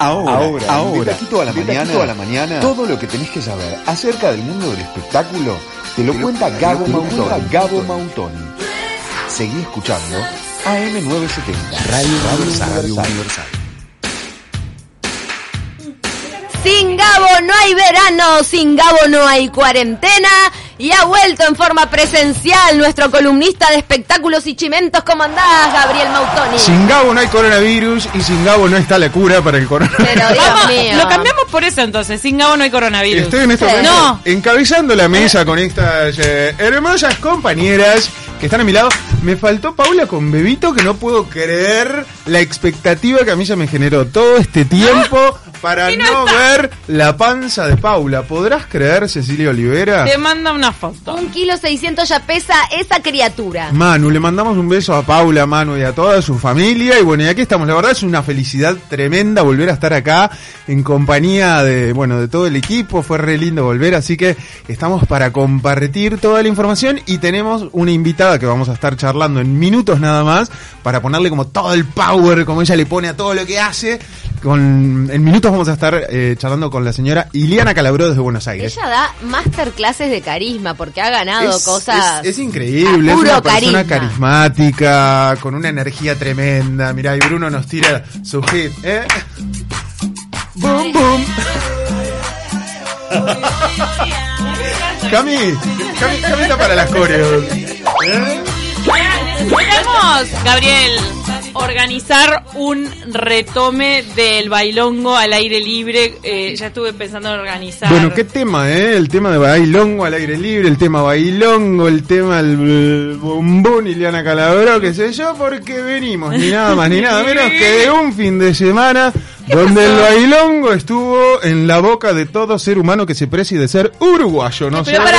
Ahora, Ahora, ahora, de taquito a la de mañana, taquito a la mañana, todo lo que tenés que saber acerca del mundo del espectáculo te lo cuenta Gabo te lo Mautoni. cuenta Gabo Mautoni. Seguí escuchando AM970, Radio, Radio Universal. Sin Gabo no hay verano, sin Gabo no hay cuarentena y ha vuelto en forma presencial nuestro columnista de espectáculos y chimentos. ¿Cómo andás, Gabriel Mautoni? Sin Gabo no hay coronavirus y sin Gabo no está la cura para el coronavirus. Pero Dios Vamos, mío. lo cambiamos por eso entonces. Sin Gabo no hay coronavirus. Estoy en este Sí. momento No. encabezando la mesa con estas eh, hermosas compañeras que están a mi lado. Me faltó Paula con Bebito que no puedo creer la expectativa que a mí se me generó todo este tiempo para no, ver la panza de Paula. ¿Podrás creer, Cecilia Olivera? Te manda una foto. Un kilo seiscientos ya pesa esa criatura. Manu, le mandamos un beso a Paula, Manu y a toda su familia. Y bueno, y aquí estamos. La verdad es una felicidad tremenda volver a estar acá en compañía de, bueno, de todo el equipo. Fue re lindo volver, así que estamos para compartir toda la información y tenemos una invitada que vamos a estar charlando en minutos nada más para ponerle como todo el power, como ella le pone a todo lo que hace. Con, en minutos vamos a estar eh, charlando con la señora Iliana Calabró desde Buenos Aires. Ella da masterclases de carisma porque ha ganado Es- cosas. Es, es increíble, es una persona carisma. carismática, con una energía tremenda. Mirá, y Bruno nos tira su hit, ¿eh? Boom, boom. Cami, Cami, Cami está para las coreos. ¿eh? Gabriel, organizar un retome del bailongo al aire libre. Eh, ya estuve pensando en organizar. Bueno, qué tema, ¿eh? El tema de bailongo al aire libre, el tema bailongo, el tema el bombón, Iliana Calabró, qué sé yo, porque venimos ni nada más ni nada menos que de un fin de semana donde el bailongo estuvo en la boca de todo ser humano que se precie de ser uruguayo, ¿no? Pero sé,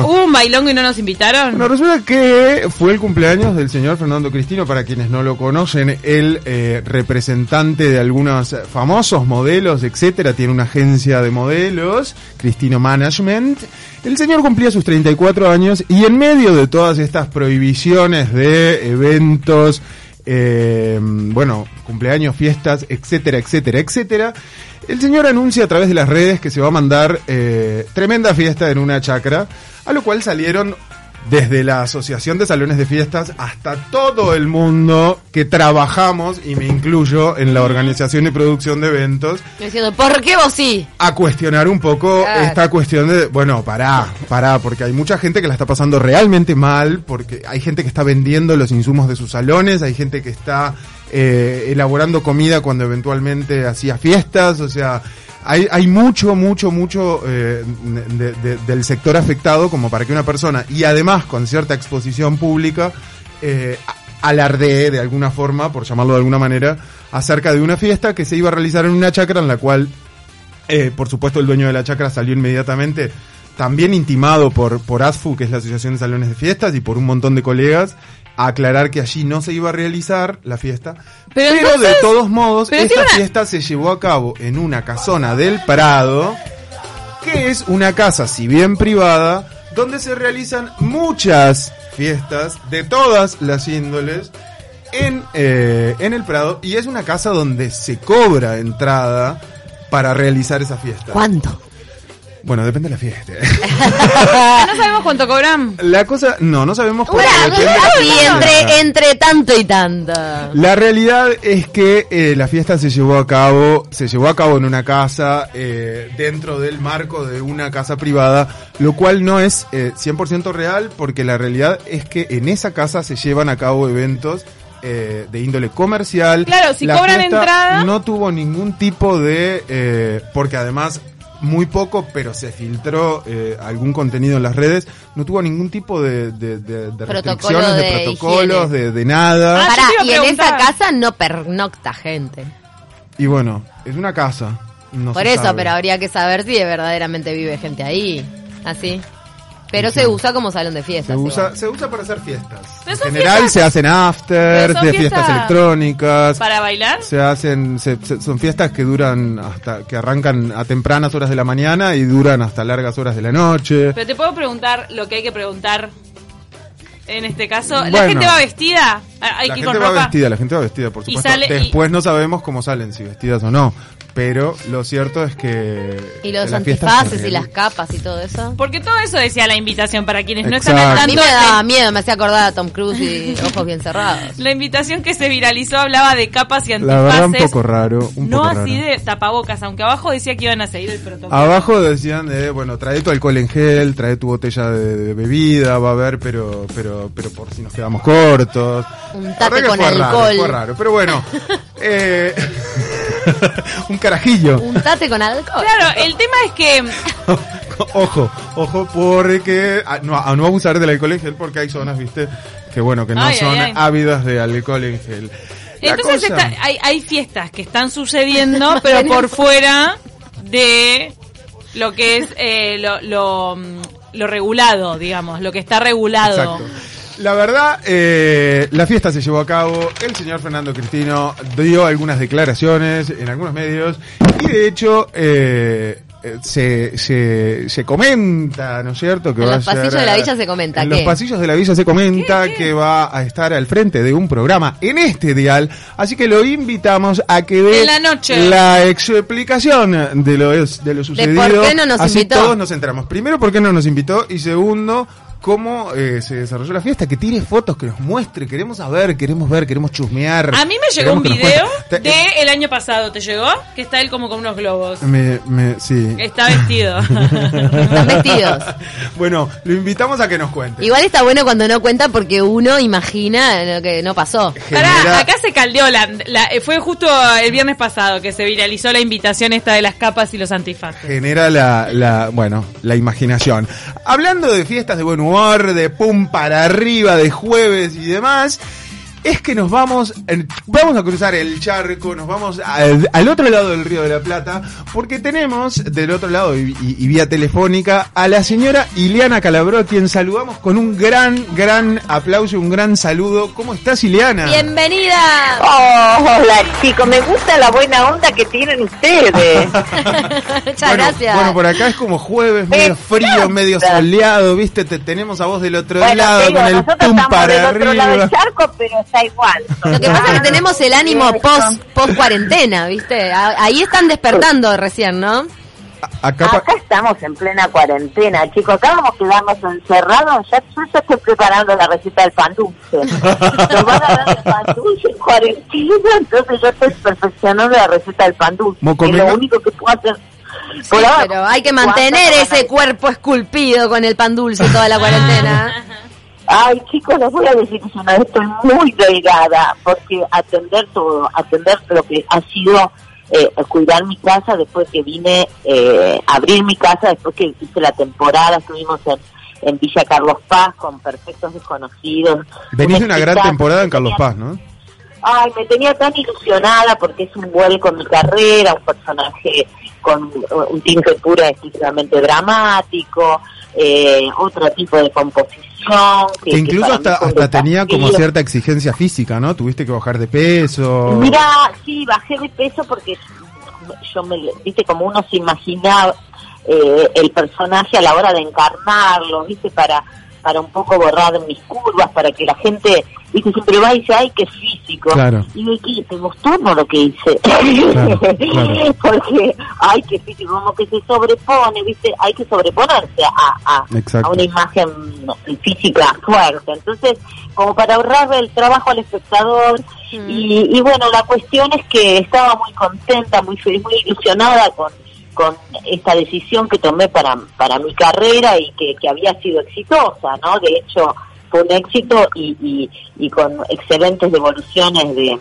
¿hubo, hubo un bailongo y no nos invitaron? bueno, resulta que fue el cumpleaños del señor Fernando Cristino, para quienes no lo conocen, el eh, representante de algunos famosos modelos, etcétera, tiene una agencia de modelos, Cristino Management. El señor cumplía sus 34 años y en medio de todas estas prohibiciones de eventos, eh, bueno, cumpleaños, fiestas, etcétera, etcétera, etcétera, el señor anuncia a través de las redes que se va a mandar eh, tremenda fiesta en una chacra, a lo cual salieron desde la Asociación de Salones de Fiestas hasta todo el mundo que trabajamos, y me incluyo, en la organización y producción de eventos, Diciendo, ¿por qué vos sí? a cuestionar un poco Claro. esta cuestión de, bueno, pará, pará, porque hay mucha gente que la está pasando realmente mal, porque hay gente que está vendiendo los insumos de sus salones, hay gente que está eh, elaborando comida cuando eventualmente hacía fiestas, o sea, hay, hay mucho, mucho, mucho eh, de- de- del sector afectado como para que una persona, y además con cierta exposición pública, eh, alardee de alguna forma, por llamarlo de alguna manera, acerca de una fiesta que se iba a realizar en una chacra en la cual eh, por supuesto, el dueño de la chacra salió inmediatamente, también intimado por, por ASFU, que es la Asociación de Salones de Fiestas, y por un montón de colegas, a aclarar que allí no se iba a realizar la fiesta. Pero Pero, entonces- de todos modos, esta una- fiesta se llevó a cabo en una casona del Prado, que es una casa, si bien privada, donde se realizan muchas fiestas de todas las índoles en, eh, en el Prado y es una casa donde se cobra entrada para realizar esa fiesta. ¿Cuánto? Bueno, depende de la fiesta. No sabemos cuánto cobran. la cosa, no, no sabemos fiesta. entre, entre tanto y tanto. La realidad es que eh, la fiesta se llevó a cabo, se llevó a cabo en una casa eh, dentro del marco de una casa privada, lo cual no es eh, 100% real porque la realidad es que en esa casa se llevan a cabo eventos eh, de índole comercial. Claro, si La cobran entrada- No tuvo ningún tipo de, eh, porque además muy poco, pero se filtró eh, algún contenido en las redes, no tuvo ningún tipo de, de, de- restricciones, de, de protocolos, de, de nada. Ah, Pará, y en esa casa no pernocta gente. Y bueno, es una casa. no Por eso, sabe. pero habría que saber si verdaderamente vive gente ahí. Así. Pero se usa como salón de fiestas. Se usa, se usa para hacer fiestas. En general fiestas- se hacen afters, de fiestas fiestas electrónicas. ¿Para bailar? Se hacen, se- se- son fiestas que duran hasta, que arrancan a tempranas horas de la mañana y duran hasta largas horas de la noche. Pero te puedo preguntar lo que hay que preguntar en este caso. ¿La Bueno. gente va vestida hay la que ir gente con va ropa. vestida, la gente va vestida, por Y supuesto. sale- y- Después no sabemos cómo salen, si vestidas o no. Pero lo cierto es que. Y los la antifaces y las capas y todo eso. Porque todo eso decía la invitación para quienes no están al A mí tanto. me daba la- miedo, me hacía acordar a Tom Cruise y ojos bien cerrados. La invitación que se viralizó hablaba de capas y La antifaces. verdad, un poco raro. Un no poco así raro. de tapabocas, aunque abajo decía que iban a seguir el protocolo. Abajo decían de, bueno, trae tu alcohol en gel, trae tu botella de, de bebida, va a haber, pero, pero, pero por si nos quedamos cortos. Un La que con fue raro, alcohol. fue raro, pero bueno. eh, un carajillo. Un tate con alcohol. Claro, el tema es que ojo, ojo, porque a no, a no abusar del alcohol en gel porque hay zonas, viste, que bueno, que no Ay, son ay, ay. ávidas de alcohol en gel. La entonces cosa- está- hay, hay fiestas que están sucediendo, pero por fuera de lo que es eh, lo, lo, mm, lo regulado, digamos, lo que está regulado. Exacto. La verdad, eh, la fiesta se llevó a cabo, el señor Fernando Cristino dio algunas declaraciones en algunos medios y de hecho eh, eh, se, se, se comenta, ¿no es cierto? Que En va los a ser, pasillos de la villa se comenta, En ¿qué? los pasillos de la villa se comenta que va a estar al frente de un programa en este dial, así que lo invitamos a que dé En la noche. la explicación de lo, es- de lo sucedido. por qué no nos así invitó. todos nos enteramos. Primero, ¿por qué no nos invitó? Y segundo, cómo eh, se desarrolló la fiesta, que tire fotos, que nos muestre, queremos saber, queremos ver, queremos chusmear. A mí me llegó un video. Te- de el año pasado, ¿te llegó? Que está él como con unos globos. Me, me, sí. Está vestido. Están vestidos. Bueno, lo invitamos a que nos cuente. Igual está bueno cuando no cuenta porque uno imagina lo que no pasó. Pará, Genera- acá se caldeó la, la- eh, fue justo el viernes pasado que se viralizó la invitación esta de las capas y los antifaces. genera la, la, bueno, la imaginación. Hablando de fiestas de buen humor, de pum para arriba, de jueves y demás, es que nos vamos, vamos a cruzar el charco, nos vamos al, al otro lado del Río de la Plata, porque tenemos del otro lado y, y- y vía telefónica a la señora Ileana Calabró, a quien saludamos con un gran, gran aplauso, un gran saludo. ¿Cómo estás, Ileana? ¡Bienvenida! Oh, hola chicos, me gusta la buena onda que tienen ustedes. Muchas bueno, gracias. Bueno, por acá es como jueves, medio Exacto. frío, medio soleado, ¿viste? Te tenemos a vos del otro Bueno, lado, digo, con el pum para del otro lado arriba. del charco, pero está igual. Lo que pasa es que tenemos el ánimo post, post cuarentena, ¿viste? Ahí están despertando recién, ¿no? Acá, Acá estamos en plena cuarentena, chicos. Acá vamos a quedarnos encerrados. Ya, yo ya estoy preparando la receta del pan dulce. Nos van a dar el pan dulce en cuarentena, entonces yo estoy perfeccionando la receta del pan dulce. Que lo único que puedo hacer. Sí, pero hay que ¿cuánto mantener ese cuerpo esculpido con el pan dulce toda la cuarentena. Ay, chicos, les voy a decir que una vez estoy muy delgada, porque atender todo, atender lo que ha sido eh, cuidar mi casa después que vine, eh, abrir mi casa después que hice la temporada, estuvimos en, en Villa Carlos Paz con perfectos desconocidos. venís de una gran temporada en Carlos Paz, ¿no? Ay, me tenía tan ilusionada porque es un vuelco en mi carrera, un personaje con un tinte pura exclusivamente dramático, eh, otro tipo de composición. Que incluso hasta, hasta tenía como cierta exigencia física, ¿no? Tuviste que bajar de peso. Mira, sí, bajé de peso porque yo me, viste, como uno se imaginaba eh, el personaje a la hora de encarnarlo, viste, para para un poco borrar mis curvas, para que la gente, viste, siempre va y dice, ay, qué físico. Claro. Y ¿qué? ¿Te gustó no lo que hice? Claro, claro. Porque, ay, qué físico, como que se sobrepone, viste, hay que sobreponerse a, a, a una imagen física fuerte. Entonces, como para ahorrarle el trabajo al espectador, y, y bueno, la cuestión es que estaba muy contenta, muy feliz, muy ilusionada con, con esta decisión que tomé para, para mi carrera y que, que había sido exitosa, ¿no? De hecho, fue un éxito y, y, y con excelentes devoluciones de,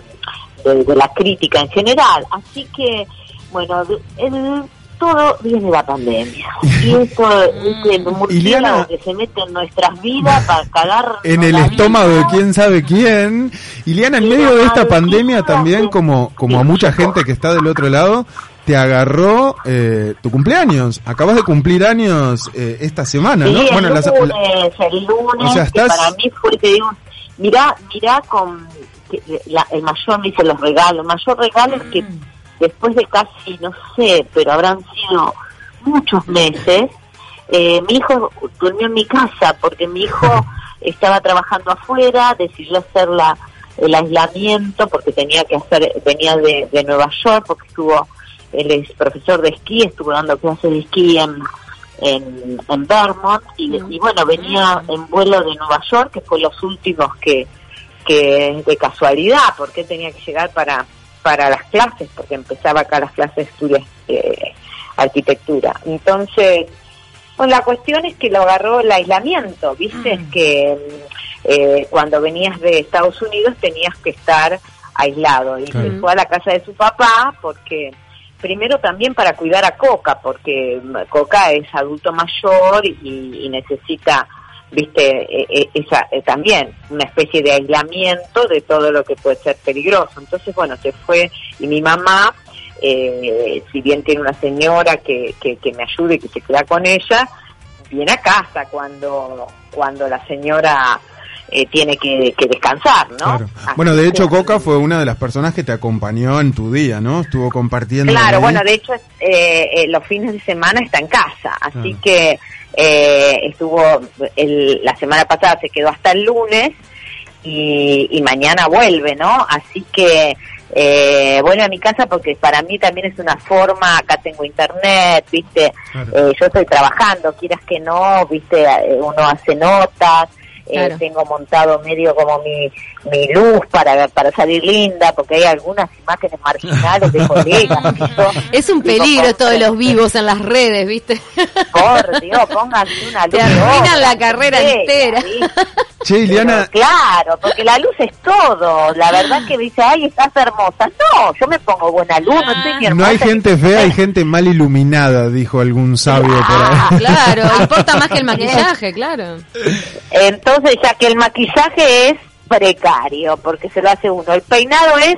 de, de la crítica en general. Así que, bueno, de- el, todo viene de la pandemia. Y esto es el murciélago Ileana- que se mete en nuestras vidas para cagar en el estómago de quién sabe quién. Ileana, en medio de esta pandemia también, como, como a mucha gente que está del otro lado, te agarró eh, tu cumpleaños. Acabas de cumplir años eh, esta semana, Sí, ¿no? el Bueno, la- lunes, la- el lunes, O sea, que estás- para mí fue, te digo, mirá, mirá con, que la- el mayor me dice los regalos, el mayor regalo es que Mm. después de casi, no sé, pero habrán sido muchos meses, eh, mi hijo durmió en mi casa porque mi hijo estaba trabajando afuera, decidió hacer la, el aislamiento porque tenía que hacer, venía de, de Nueva York porque estuvo, él es profesor de esquí, estuvo dando clases de esquí en, en, en Vermont y, y bueno, venía en vuelo de Nueva York, que fue los últimos que, que de casualidad, porque tenía que llegar para, para las clases, porque empezaba acá las clases de estudios eh, arquitectura. Entonces, pues la cuestión es que lo agarró el aislamiento, viste, Mm. que eh, cuando venías de Estados Unidos tenías que estar aislado y se fue a la casa de su papá porque primero también para cuidar a Coca porque Coca es adulto mayor y, necesita viste eh, eh, esa eh, también una especie de aislamiento de todo lo que puede ser peligroso. Entonces bueno se fue y mi mamá eh, si bien tiene una señora que, que, que me ayude y que se queda con ella viene a casa cuando cuando la señora eh, tiene que, que descansar, ¿no? Claro. Bueno, de hecho, Coca fue una de las personas que te acompañó en tu día, ¿no? Estuvo compartiendo. Claro, bueno, de hecho, eh, eh, los fines de semana está en casa, así que eh, estuvo, el, la semana pasada se quedó hasta el lunes y, y mañana vuelve, ¿no? Así que eh, vuelve a mi casa porque para mí también es una forma, acá tengo internet, ¿viste? Claro. Eh, yo estoy trabajando, quieras que no, ¿viste? Eh, Uno hace notas. Eh, Claro. tengo montado medio como mi, mi luz para, para salir linda, porque hay algunas imágenes marginales de colegas. Es un peligro esto de "Pobre, los vivos en las redes, ¿viste? Por Dios, pónganse una luz. Te arruinan la carrera bella, entera. Che, Pero claro, porque la luz es todo. La verdad que dice, ay, estás hermosa. No, yo me pongo buena luz, no estoy ni hermosa. no hay ni gente fea, hay gente mal iluminada, dijo algún sabio por Ah, ahí. Claro, importa más que el maquillaje, claro. Entonces, ya que el maquillaje es precario, porque se lo hace uno. El peinado es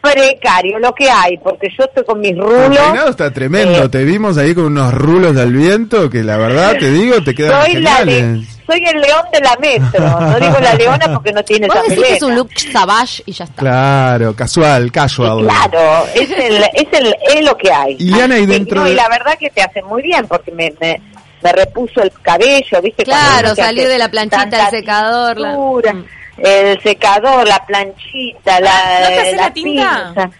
precario, lo que hay, porque yo estoy con mis El rulos. peinado está tremendo, Eh, te vimos ahí con unos rulos al viento que la verdad te digo, te quedan soy, la le- geniales. soy el león de la metro. No digo la leona porque no tiene Vos esa decís que es un look savage y ya está. Claro, casual, casual. Claro, es, el, es, el, es lo que hay. Iliana, y dentro no, de- y la verdad que te hace muy bien porque me, me, me repuso el cabello, ¿viste? Claro, salir de la planchita, el secador, la- tintura, Mm. El secador, la planchita, la, ¿no te haces la tinta? pinza.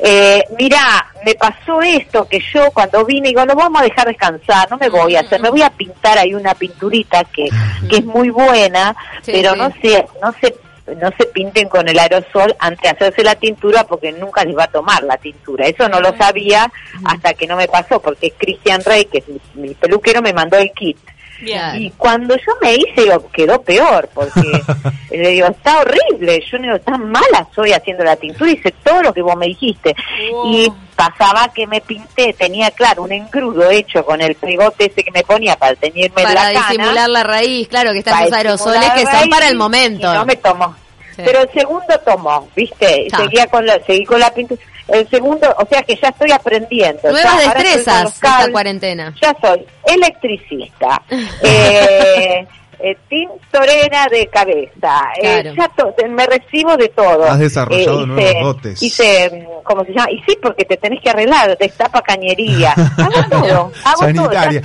Eh, mira, me pasó esto que yo cuando vine digo, lo vamos a dejar descansar, no me voy a hacer, me voy a pintar ahí una pinturita que, que es muy buena, Sí, pero sí. no se, no se, no se pinten con el aerosol antes de hacerse la tintura porque nunca les va a tomar la tintura. Eso no lo sabía hasta que no me pasó, porque Christian Rey, que es mi, mi peluquero, me mandó el kit. Bien. Y cuando yo me hice, digo, quedó peor, porque le digo, está horrible, yo digo, tan mala soy haciendo la tintura, hice todo lo que vos me dijiste. Wow. Y pasaba que me pinté, tenía, claro, un engrudo hecho con el pegote ese que me ponía para teñirme Para la cana. disimular la raíz, claro, que están para los aerosoles que son para el y momento. no me tomó. Sí. Pero el segundo tomó, ¿viste? Seguía con la, seguí con la pintura. El segundo, o sea que ya estoy aprendiendo. ya, Nuevas con destrezas esta cuarentena. Ya soy electricista, eh, eh, tintorera de cabeza, eh, ya to- me recibo de todo. Has desarrollado Eh, nuevos dotes. Hice, mm, ¿cómo se llama? Y sí, porque te tenés que arreglar, destapa cañería. Hago todo, hago todo. Ya Sanitaria.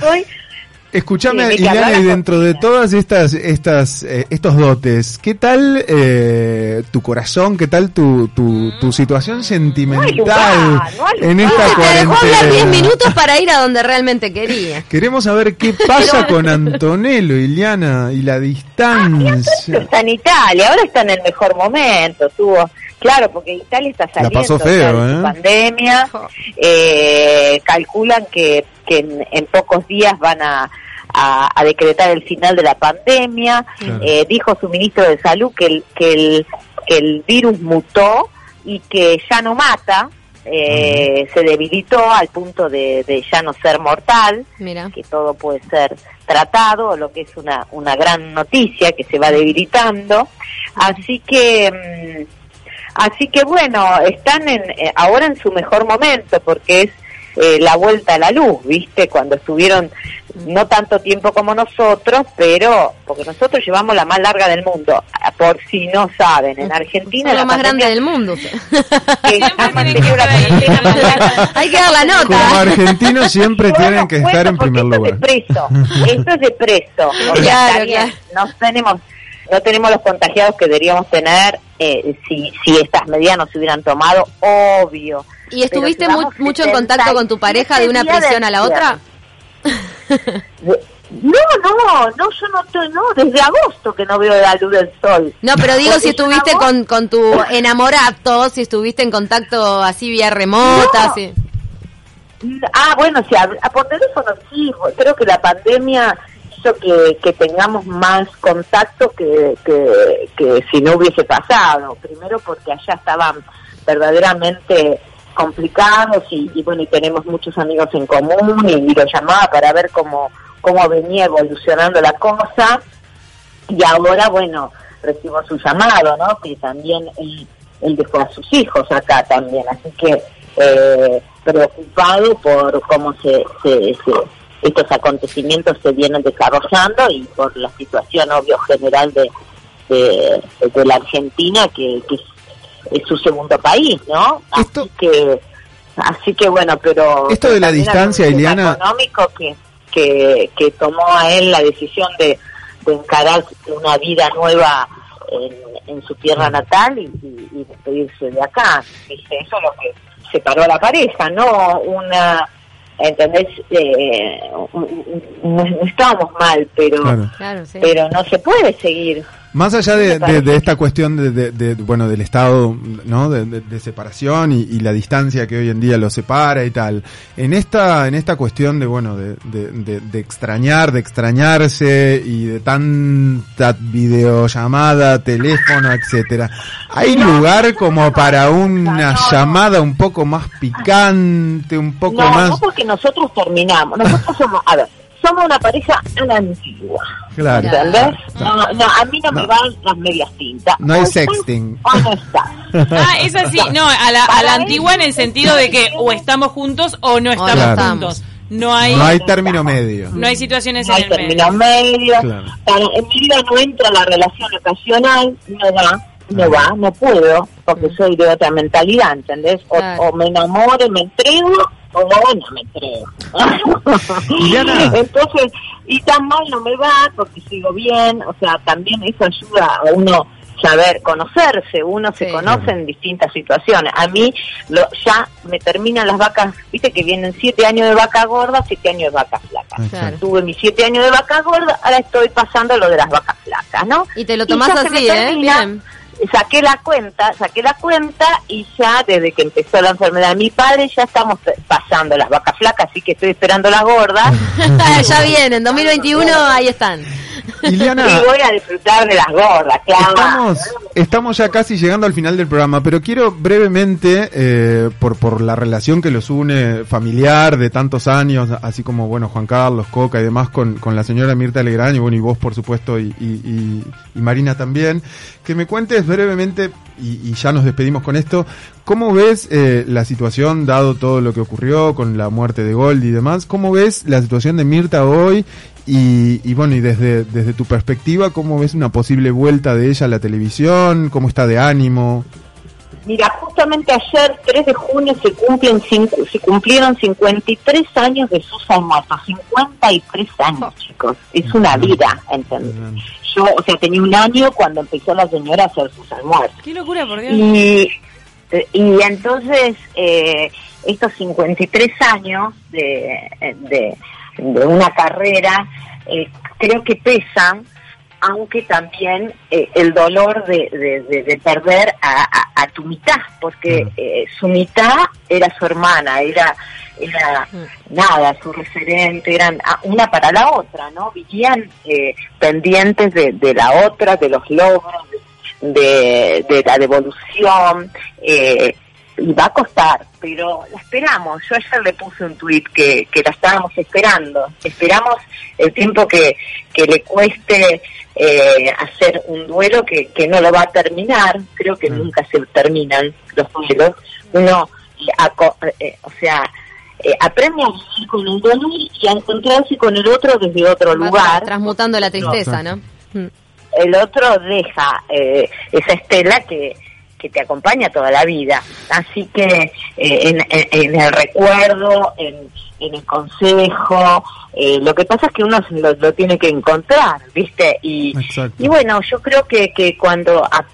Estoy Escúchame, Sí, Ileana, y dentro de todas estas, estas, eh, estos dotes, ¿qué tal eh, tu corazón, qué tal tu, tu, tu situación sentimental lugar, no hay en esta Te dejó hablar 10 cuarentena? minutos para ir a donde realmente quería. Queremos saber qué pasa con Antonello, Ileana, y la distancia. Está en Italia, ahora está en el mejor momento, tuvo, claro, porque Italia está saliendo pasó ya feo, de su ¿eh? pandemia, eh, calculan que, que en, en pocos días van a, a, a decretar el final de la pandemia, Claro. Eh, dijo su ministro de salud que el, que el, que el virus mutó y que ya no mata, eh, se debilitó al punto de, de ya no ser mortal, Mira. que todo puede ser tratado, lo que es una, una gran noticia que se va debilitando. Así que, mm, así que bueno, están en, eh, ahora en su mejor momento porque es eh, la vuelta a la luz, ¿viste? Cuando estuvieron no tanto tiempo como nosotros, pero porque nosotros llevamos la más larga del mundo, por si no saben, en Argentina la lo más grande del mundo. que la. Hay que dar la nota. Como argentinos siempre Bueno, tienen que estar en primer esto lugar. es de preso, esto es de preso. O sea, Claro, está bien, claro. nos tenemos, no tenemos los contagiados que deberíamos tener eh, si, si estas medidas no se hubieran tomado, obvio. ¿Y estuviste mu- mucho en contacto con tu pareja de una 77 días prisión de a la otra? No, no, no, yo no estoy, no, desde agosto que no veo la luz del sol. No, pero digo si Porque estuviste con, con tu enamorado, si estuviste en contacto así vía remota, No. sí. Ah, bueno, sí, a- a- por teléfono sí, creo que la pandemia que, tengamos más contacto que, que, que si no hubiese pasado. Primero porque allá estaban verdaderamente complicados y, bueno, y tenemos muchos amigos en común y, y lo llamaba para ver cómo, cómo venía evolucionando la cosa y ahora, bueno, recibo su llamado, ¿no? Que también él, él dejó a sus hijos acá también, así que eh, preocupado por cómo se, se, se- estos acontecimientos se vienen desarrollando y por la situación, obvio, general de, de, de la Argentina, que, que es, es su segundo país, ¿no? Esto- Así que, así que bueno, pero... Esto de la distancia, Ileana- económico que, que, que tomó a él la decisión de, de encarar una vida nueva en, en su tierra natal y, y- y despedirse de acá. ¿viste? Eso es lo que separó a la pareja, no una... ¿Entendés? Eh, no, no estábamos mal, pero Claro. Claro, sí. pero no se puede seguir. Más allá de, de- de esta cuestión de, de- de, bueno del estado no de, de- de separación y, y la distancia que hoy en día lo separa y tal en esta en esta cuestión de bueno de, de- de- de extrañar de extrañarse y de tanta videollamada teléfono etcétera hay lugar como para una llamada un poco más picante un poco no, más no porque nosotros terminamos. Nosotros somos, a ver, somos una pareja a la antigua. claro ¿Entendés? No, no, a mí no, me van las medias tintas. No hay sexting. O no estás. Ah, es así, no, a la, a la antigua en el sentido de que o estamos juntos o no estamos Claro. juntos. No hay, no hay término medio no hay situaciones No hay en el término medio. medio. Claro. Para, en mi vida no entra la relación ocasional, no va, no va, no puedo, porque soy de otra mentalidad, ¿entendés? O, Claro. o me enamoro me entrego, o no me entrego. Ileana. Entonces, y tan mal no me va, porque sigo bien, o sea, también eso ayuda a uno saber conocerse, uno se conoce en distintas situaciones. A mí lo, ya me terminan las vacas, viste que vienen siete años de vaca gorda, siete años de vaca flaca. Claro. Tuve mis siete años de vaca gorda, ahora estoy pasando lo de las vacas flacas, ¿no? Y te lo tomás me así, ¿eh? termina, Bien. Saqué la cuenta, saqué la cuenta y ya desde que empezó la enfermedad de mi padre ya estamos pasando las vacas flacas, así que estoy esperando las gordas. ya vienen, 2021, ahí están. Y voy a disfrutar de las gordas, claro. Estamos, estamos ya casi llegando al final del programa, pero quiero brevemente, eh, por, por la relación que los une familiar de tantos años, así como, bueno, Juan Carlos, Coca y demás, con, con la señora Mirta Legrand, y bueno, y vos, por supuesto, y, y- y- y Marina también, que me cuentes brevemente, y, y ya nos despedimos con esto, ¿cómo ves eh, la situación, dado todo lo que ocurrió con la muerte de Gold y demás? ¿Cómo ves la situación de Mirta hoy? Y, y bueno, y desde, desde tu perspectiva, ¿cómo ves una posible vuelta de ella a la televisión? ¿Cómo está de ánimo? Mira, justamente ayer, 3 de junio, se cumplen cinco- se cumplieron 53 años de Susan muerto. 53 años, chicos. Es una vida, ¿entendés? Yo, o sea, tenía un año cuando empezó la señora a hacer sus almuerzos. Qué locura, por Dios. Y, y entonces, eh, estos 53 años de, de, de una carrera, eh, creo que pesan, aunque también eh, el dolor de, de, de- de perder a, a- a tu mitad, porque eh, su mitad era su hermana, era era nada, su referente, eran una para la otra, ¿no? Vivían eh, pendientes de, de la otra, de los logros, de, de la devolución, eh, y va a costar, pero la esperamos. Yo ayer le puse un tuit que, que la estábamos esperando. Esperamos el tiempo que, que le cueste eh, hacer un duelo que, que no lo va a terminar. Creo que Mm. nunca se terminan los duelos. Uno, eh, aco- eh, o sea, eh, aprende a vivir con el dolor y a encontrarse con el otro desde otro Va lugar tra- transmutando la tristeza, ¿no? Mm. el otro deja eh, esa estela que, que te acompaña toda la vida. Así que eh, en, en- en el recuerdo, en, en el consejo, eh, lo que pasa es que uno lo, lo tiene que encontrar, ¿viste? Y, y bueno, yo creo que, que cuando, a-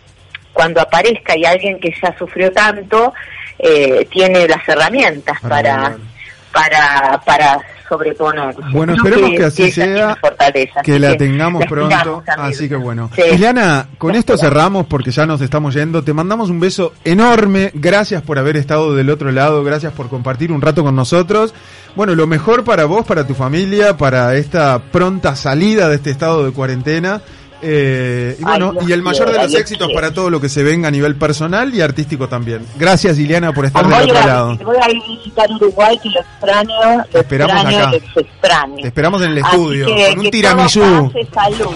cuando aparezca y alguien que ya sufrió tanto, eh, tiene las herramientas Para para, para sobreponer. Bueno, Creo esperemos que así sea, fortaleza, que la tengamos pronto. Así que bueno. Sí. Ileana, con esto cerramos porque ya nos estamos yendo. Te mandamos un beso enorme. Gracias por haber estado del otro lado. Gracias por compartir un rato con nosotros. Bueno, lo mejor para vos, para tu familia, para esta pronta salida de este estado de cuarentena. Eh, y bueno, y el mayor de los éxitos para todo lo que se venga a nivel personal y artístico también. Gracias, Ileana, por estar del otro lado. voy a ir a visitar Uruguay, que lo extraño, lo Te esperamos extraño, acá. extraño. Te esperamos en el estudio, que- con un tiramisú.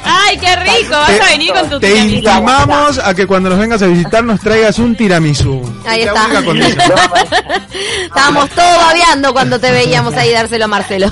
¡Ay, qué rico! Vas Te- a venir con tu Te tiramisú. intimamos a que cuando nos vengas a visitar nos traigas un tiramisú. Ahí Es la está. Estábamos todos babeando cuando te veíamos ahí dárselo a Marcelo.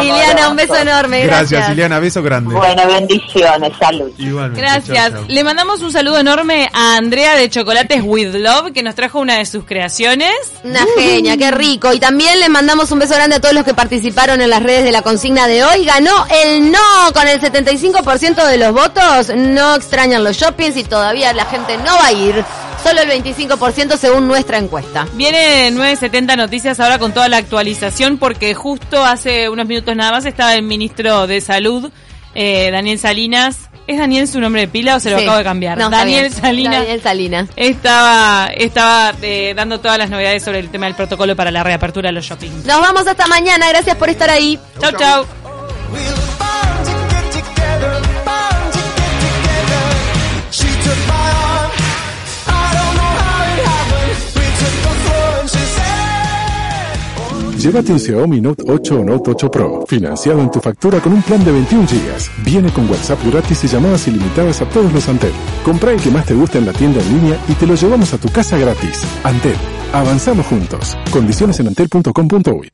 Ileana, un beso enorme. Gracias. Gracias, Ileana. Beso grande. Bueno, bendiciones, salud. Igualmente. Gracias. Chau, chau. Le mandamos un saludo enorme a Andrea de Chocolates with Love, que nos trajo una de sus creaciones. Una genia, qué rico. Y también le mandamos un beso grande a todos los que participaron en las redes de la consigna de hoy. Ganó el no con el 75% de los votos. No extrañan los shoppings y todavía la gente no va a ir. Solo el 25% según nuestra encuesta. Viene 970 Noticias ahora con toda la actualización, porque justo hace unos minutos nada más estaba el ministro de Salud, eh, Daniel Salinas. ¿Es Daniel su nombre de pila o se lo Sí. acabo de cambiar? No, está Daniel bien. Salinas. Daniel Salinas. Estaba, estaba eh, dando todas las novedades sobre el tema del protocolo para la reapertura de los shopping. Nos vamos hasta mañana. Gracias por estar ahí. Chau, chau. Llévate un Xiaomi Note 8 o Note 8 Pro, financiado en tu factura con un plan de 21 GB. Viene con WhatsApp gratis y llamadas ilimitadas a todos los Antel. Compra el que más te gusta en la tienda en línea y te lo llevamos a tu casa gratis. Antel, avanzamos juntos. Condiciones en antel.com.uy.